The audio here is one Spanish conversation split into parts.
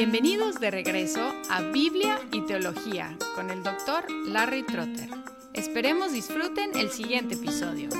Bienvenidos de regreso a Biblia y Teología con el doctor Larry Trotter. Esperemos disfruten el siguiente episodio.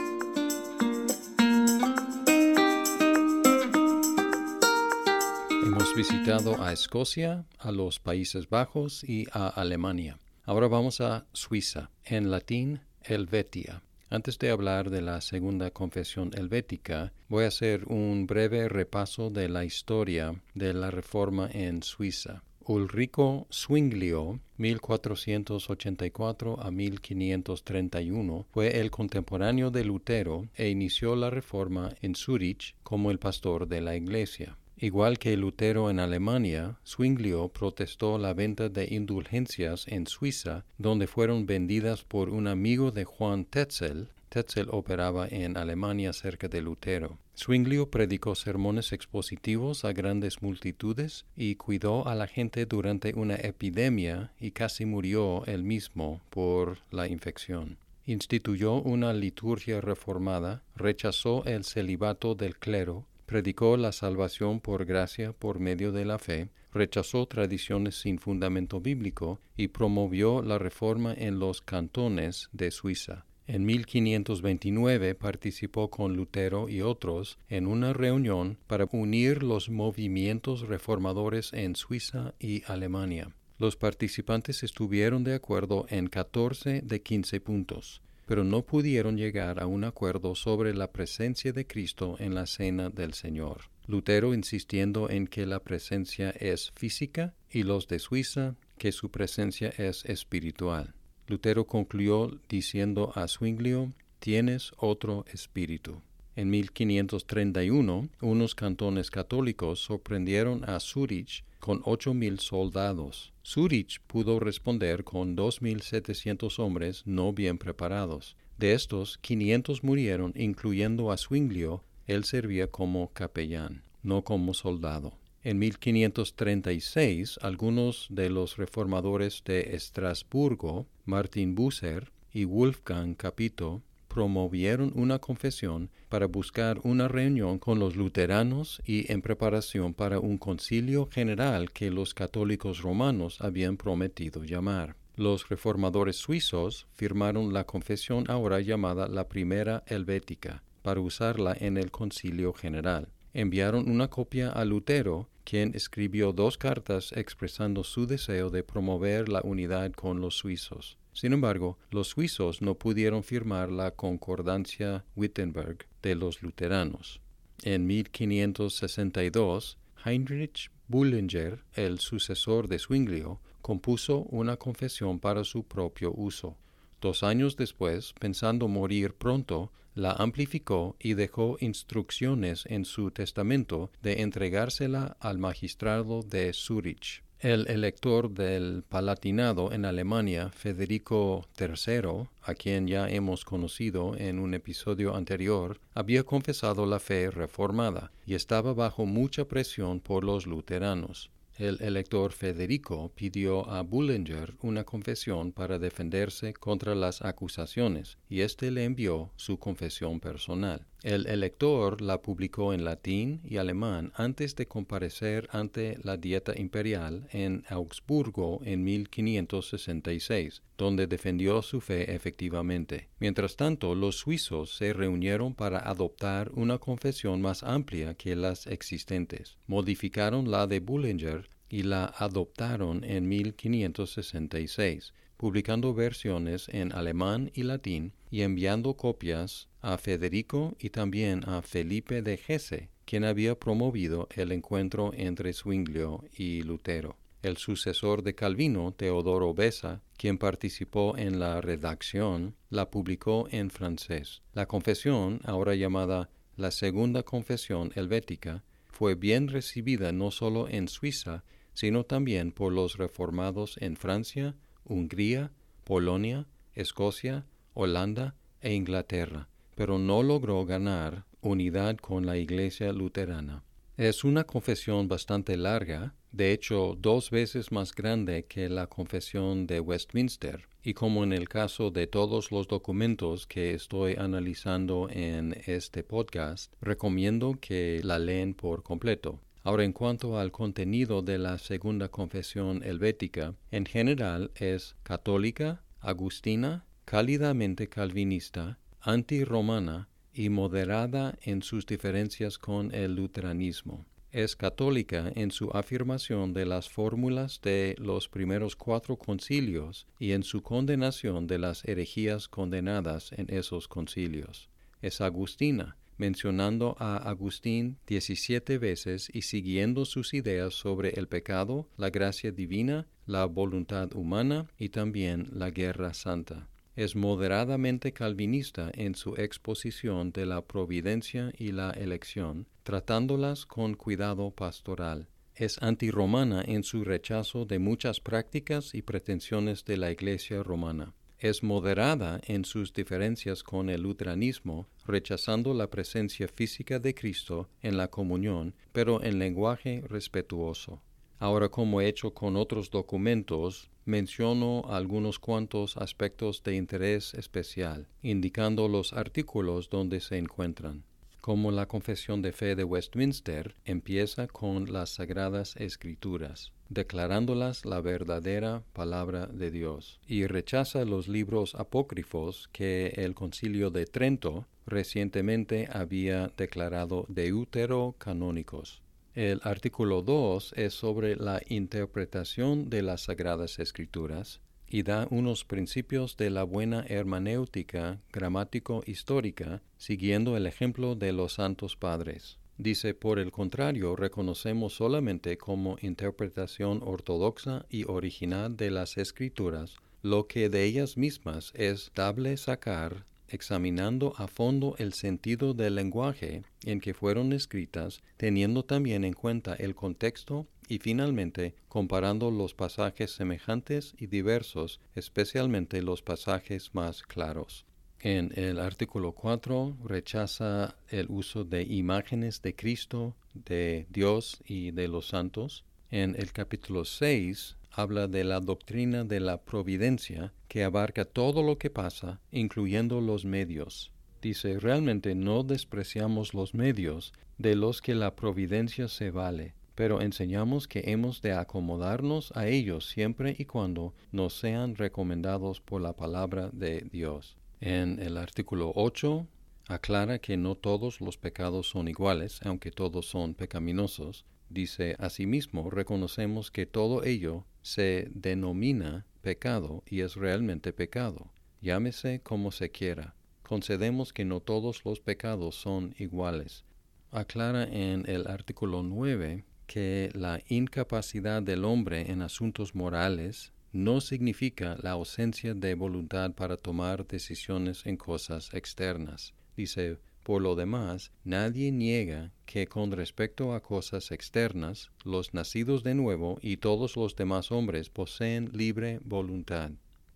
Hemos visitado a Escocia, a los Países Bajos y a Alemania. Ahora vamos a Suiza, en latín Helvetia. Antes de hablar de la segunda confesión helvética, voy a hacer un breve repaso de la historia de la Reforma en Suiza. Ulrico Zwinglio, 1484 a 1531, fue el contemporáneo de Lutero e inició la Reforma en Zurich como el pastor de la Iglesia. Igual que Lutero en Alemania, Zwinglio protestó la venta de indulgencias en Suiza, donde fueron vendidas por un amigo de Juan Tetzel. Tetzel operaba en Alemania cerca de Lutero. Zwinglio predicó sermones expositivos a grandes multitudes y cuidó a la gente durante una epidemia y casi murió él mismo por la infección instituyó una liturgia reformada, rechazó el celibato del clero, predicó la salvación por gracia por medio de la fe, rechazó tradiciones sin fundamento bíblico y promovió la reforma en los cantones de Suiza. En 1529 participó con Lutero y otros en una reunión para unir los movimientos reformadores en Suiza y Alemania. Los participantes estuvieron de acuerdo en 14 de 15 puntos pero no pudieron llegar a un acuerdo sobre la presencia de Cristo en la cena del Señor. Lutero insistiendo en que la presencia es física y los de Suiza que su presencia es espiritual. Lutero concluyó diciendo a Zwinglio, tienes otro espíritu. En 1531, unos cantones católicos sorprendieron a Zurich con ocho mil soldados. Zurich pudo responder con dos mil setecientos hombres no bien preparados. De estos, quinientos murieron, incluyendo a Zwinglio, él servía como capellán, no como soldado. En 1536, algunos de los reformadores de Estrasburgo, Martin Bucer y Wolfgang Capito, promovieron una confesión para buscar una reunión con los luteranos y en preparación para un concilio general que los católicos romanos habían prometido llamar. Los reformadores suizos firmaron la confesión ahora llamada la Primera Helvética para usarla en el concilio general. Enviaron una copia a Lutero, quien escribió dos cartas expresando su deseo de promover la unidad con los suizos. Sin embargo, los suizos no pudieron firmar la Concordancia Wittenberg de los luteranos. En 1562, Heinrich Bullinger, el sucesor de Zwinglio, compuso una confesión para su propio uso. Dos años después, pensando morir pronto, la amplificó y dejó instrucciones en su testamento de entregársela al magistrado de Zurich. El elector del Palatinado en Alemania, Federico III, a quien ya hemos conocido en un episodio anterior, había confesado la fe reformada y estaba bajo mucha presión por los luteranos. El elector Federico pidió a Bullinger una confesión para defenderse contra las acusaciones, y éste le envió su confesión personal. El elector la publicó en latín y alemán antes de comparecer ante la Dieta Imperial en Augsburgo en 1566, donde defendió su fe efectivamente. Mientras tanto, los suizos se reunieron para adoptar una confesión más amplia que las existentes. Modificaron la de Bullinger y la adoptaron en 1566, publicando versiones en alemán y latín y enviando copias a Federico y también a Felipe de Hesse, quien había promovido el encuentro entre Zwinglio y Lutero. El sucesor de Calvino, Teodoro Besa, quien participó en la redacción, la publicó en francés. La confesión, ahora llamada la Segunda Confesión Helvética, fue bien recibida no solo en Suiza, sino también por los reformados en Francia, Hungría, Polonia, Escocia, Holanda e Inglaterra, pero no logró ganar unidad con la Iglesia luterana. Es una confesión bastante larga, de hecho dos veces más grande que la confesión de Westminster, y como en el caso de todos los documentos que estoy analizando en este podcast, recomiendo que la leen por completo. Ahora, en cuanto al contenido de la segunda confesión helvética, en general es católica, agustina, cálidamente calvinista, antirromana y moderada en sus diferencias con el luteranismo. Es católica en su afirmación de las fórmulas de los primeros cuatro concilios y en su condenación de las herejías condenadas en esos concilios. Es agustina, mencionando a Agustín diecisiete veces y siguiendo sus ideas sobre el pecado, la gracia divina, la voluntad humana y también la guerra santa. Es moderadamente calvinista en su exposición de la providencia y la elección, tratándolas con cuidado pastoral. Es antirromana en su rechazo de muchas prácticas y pretensiones de la Iglesia romana es moderada en sus diferencias con el luteranismo, rechazando la presencia física de Cristo en la comunión, pero en lenguaje respetuoso. Ahora, como he hecho con otros documentos, menciono algunos cuantos aspectos de interés especial, indicando los artículos donde se encuentran como la Confesión de Fe de Westminster empieza con las Sagradas Escrituras, declarándolas la verdadera palabra de Dios, y rechaza los libros apócrifos que el Concilio de Trento recientemente había declarado deuterocanónicos. El artículo 2 es sobre la interpretación de las Sagradas Escrituras, y da unos principios de la buena hermenéutica gramático-histórica, siguiendo el ejemplo de los santos padres. Dice, por el contrario, reconocemos solamente como interpretación ortodoxa y original de las escrituras lo que de ellas mismas es dable sacar examinando a fondo el sentido del lenguaje en que fueron escritas, teniendo también en cuenta el contexto y finalmente comparando los pasajes semejantes y diversos, especialmente los pasajes más claros. En el artículo 4 rechaza el uso de imágenes de Cristo, de Dios y de los santos. En el capítulo 6 habla de la doctrina de la providencia que abarca todo lo que pasa, incluyendo los medios. Dice, realmente no despreciamos los medios de los que la providencia se vale, pero enseñamos que hemos de acomodarnos a ellos siempre y cuando nos sean recomendados por la palabra de Dios. En el artículo 8 aclara que no todos los pecados son iguales, aunque todos son pecaminosos, Dice, asimismo, reconocemos que todo ello se denomina pecado y es realmente pecado. Llámese como se quiera. Concedemos que no todos los pecados son iguales. Aclara en el artículo 9 que la incapacidad del hombre en asuntos morales no significa la ausencia de voluntad para tomar decisiones en cosas externas. Dice, por lo demás, nadie niega que con respecto a cosas externas, los nacidos de nuevo y todos los demás hombres poseen libre voluntad.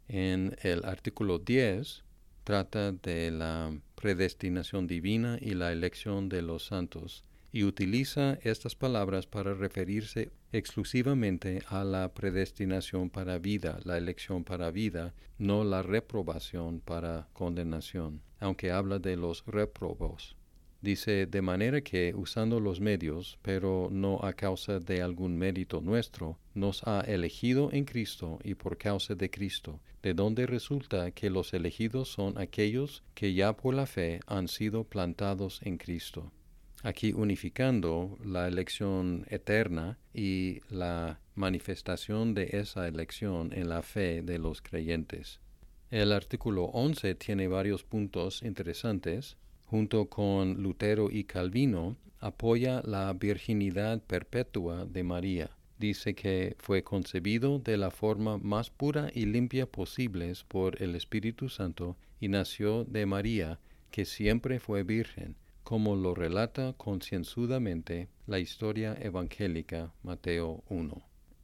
En el artículo 10 trata de la predestinación divina y la elección de los santos y utiliza estas palabras para referirse exclusivamente a la predestinación para vida, la elección para vida, no la reprobación para condenación, aunque habla de los reprobos. Dice, de manera que, usando los medios, pero no a causa de algún mérito nuestro, nos ha elegido en Cristo y por causa de Cristo, de donde resulta que los elegidos son aquellos que ya por la fe han sido plantados en Cristo aquí unificando la elección eterna y la manifestación de esa elección en la fe de los creyentes. El artículo 11 tiene varios puntos interesantes. Junto con Lutero y Calvino, apoya la virginidad perpetua de María. Dice que fue concebido de la forma más pura y limpia posible por el Espíritu Santo y nació de María, que siempre fue virgen como lo relata concienzudamente la historia evangélica Mateo 1.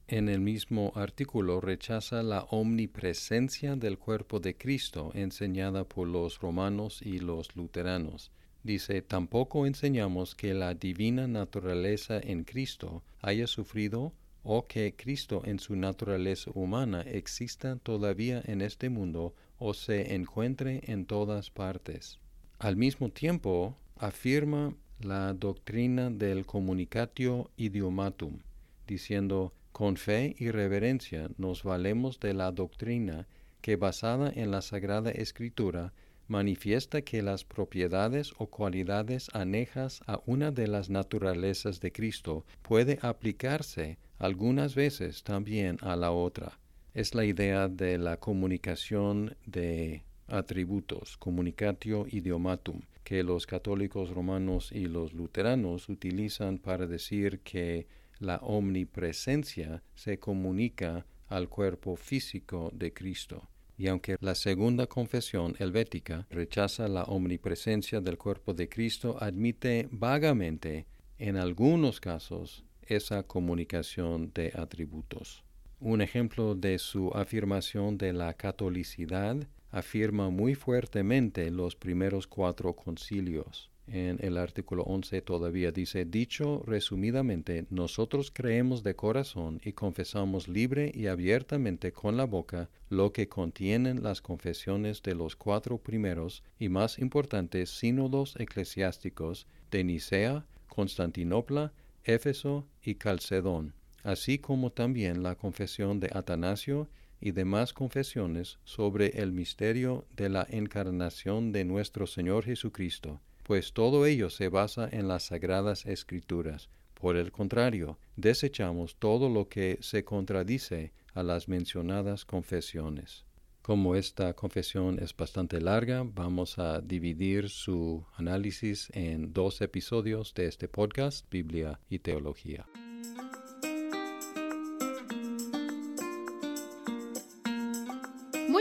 En el mismo artículo rechaza la omnipresencia del cuerpo de Cristo enseñada por los romanos y los luteranos. Dice, tampoco enseñamos que la divina naturaleza en Cristo haya sufrido o que Cristo en su naturaleza humana exista todavía en este mundo o se encuentre en todas partes. Al mismo tiempo, afirma la doctrina del communicatio idiomatum, diciendo, con fe y reverencia nos valemos de la doctrina que basada en la Sagrada Escritura manifiesta que las propiedades o cualidades anejas a una de las naturalezas de Cristo puede aplicarse algunas veces también a la otra. Es la idea de la comunicación de atributos, communicatio idiomatum, que los católicos romanos y los luteranos utilizan para decir que la omnipresencia se comunica al cuerpo físico de Cristo. Y aunque la segunda confesión helvética rechaza la omnipresencia del cuerpo de Cristo, admite vagamente, en algunos casos, esa comunicación de atributos. Un ejemplo de su afirmación de la catolicidad afirma muy fuertemente los primeros cuatro concilios. En el artículo 11 todavía dice, dicho resumidamente, nosotros creemos de corazón y confesamos libre y abiertamente con la boca lo que contienen las confesiones de los cuatro primeros y más importantes sínodos eclesiásticos de Nicea, Constantinopla, Éfeso y Calcedón, así como también la confesión de Atanasio y demás confesiones sobre el misterio de la encarnación de nuestro Señor Jesucristo pues todo ello se basa en las sagradas escrituras. Por el contrario, desechamos todo lo que se contradice a las mencionadas confesiones. Como esta confesión es bastante larga, vamos a dividir su análisis en dos episodios de este podcast, Biblia y Teología.